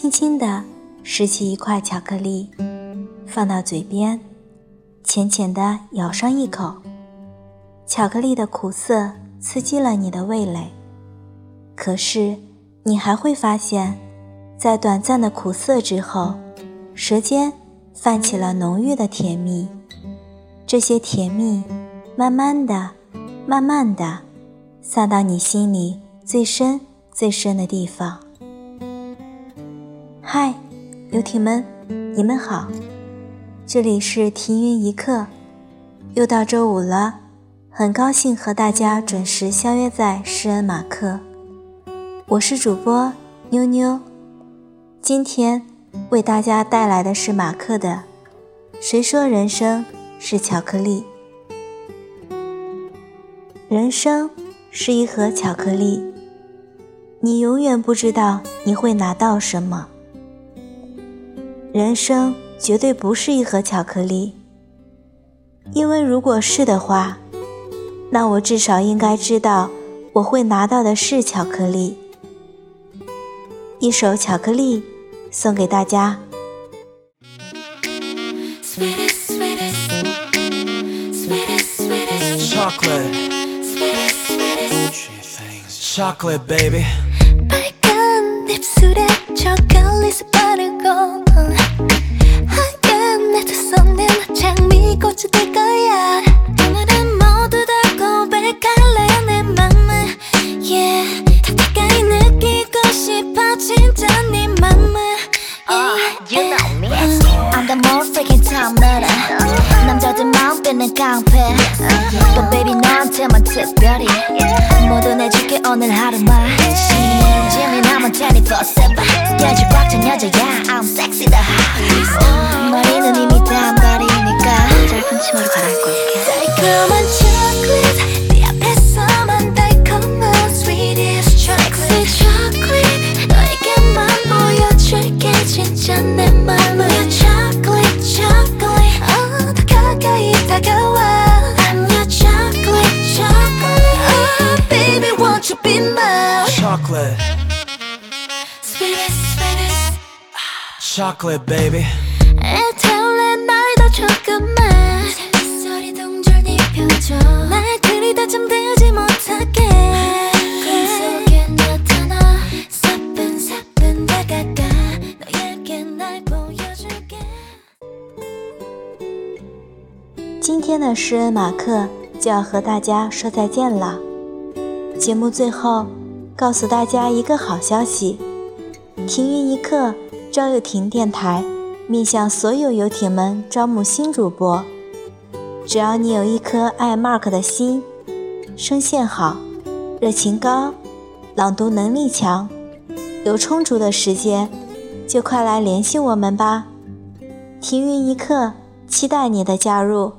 轻轻地拾起一块巧克力，放到嘴边，浅浅地咬上一口。巧克力的苦涩刺激了你的味蕾，可是你还会发现，在短暂的苦涩之后，舌尖泛起了浓郁的甜蜜。这些甜蜜，慢慢的、慢慢的，散到你心里最深、最深的地方。嗨，游艇们，你们好，这里是停云一刻，又到周五了，很高兴和大家准时相约在诗恩马克，我是主播妞妞，今天为大家带来的是马克的《谁说人生是巧克力》，人生是一盒巧克力，你永远不知道你会拿到什么。人生绝对不是一盒巧克力，因为如果是的话，那我至少应该知道我会拿到的是巧克力。一首巧克力送给大家。chocolate baby 깡패. 또 baby 너한테만 특별히 모두 내줄게 오늘 하루만. 재미나면 24-7 깨질 꽉찬 여자야 I'm sexy the hottest. 어, 머리는 이미 단발이니까. 짧은 치마로 갈아입고 올게. 달콤한 애타올라 널더 조금만 소리 동절 네 표정 날 들이다 잠들지 못하게 꿈속에 나타나 사뿐사뿐 다가가 너에게 날 보여줄게 今天的诗人马克就要和大家说再见了。节目最后， 告诉大家一个好消息：停运一刻。朝又停电台面向所有游艇们招募新主播，只要你有一颗爱 Mark 的心，声线好，热情高，朗读能力强，有充足的时间，就快来联系我们吧！停运一刻，期待你的加入。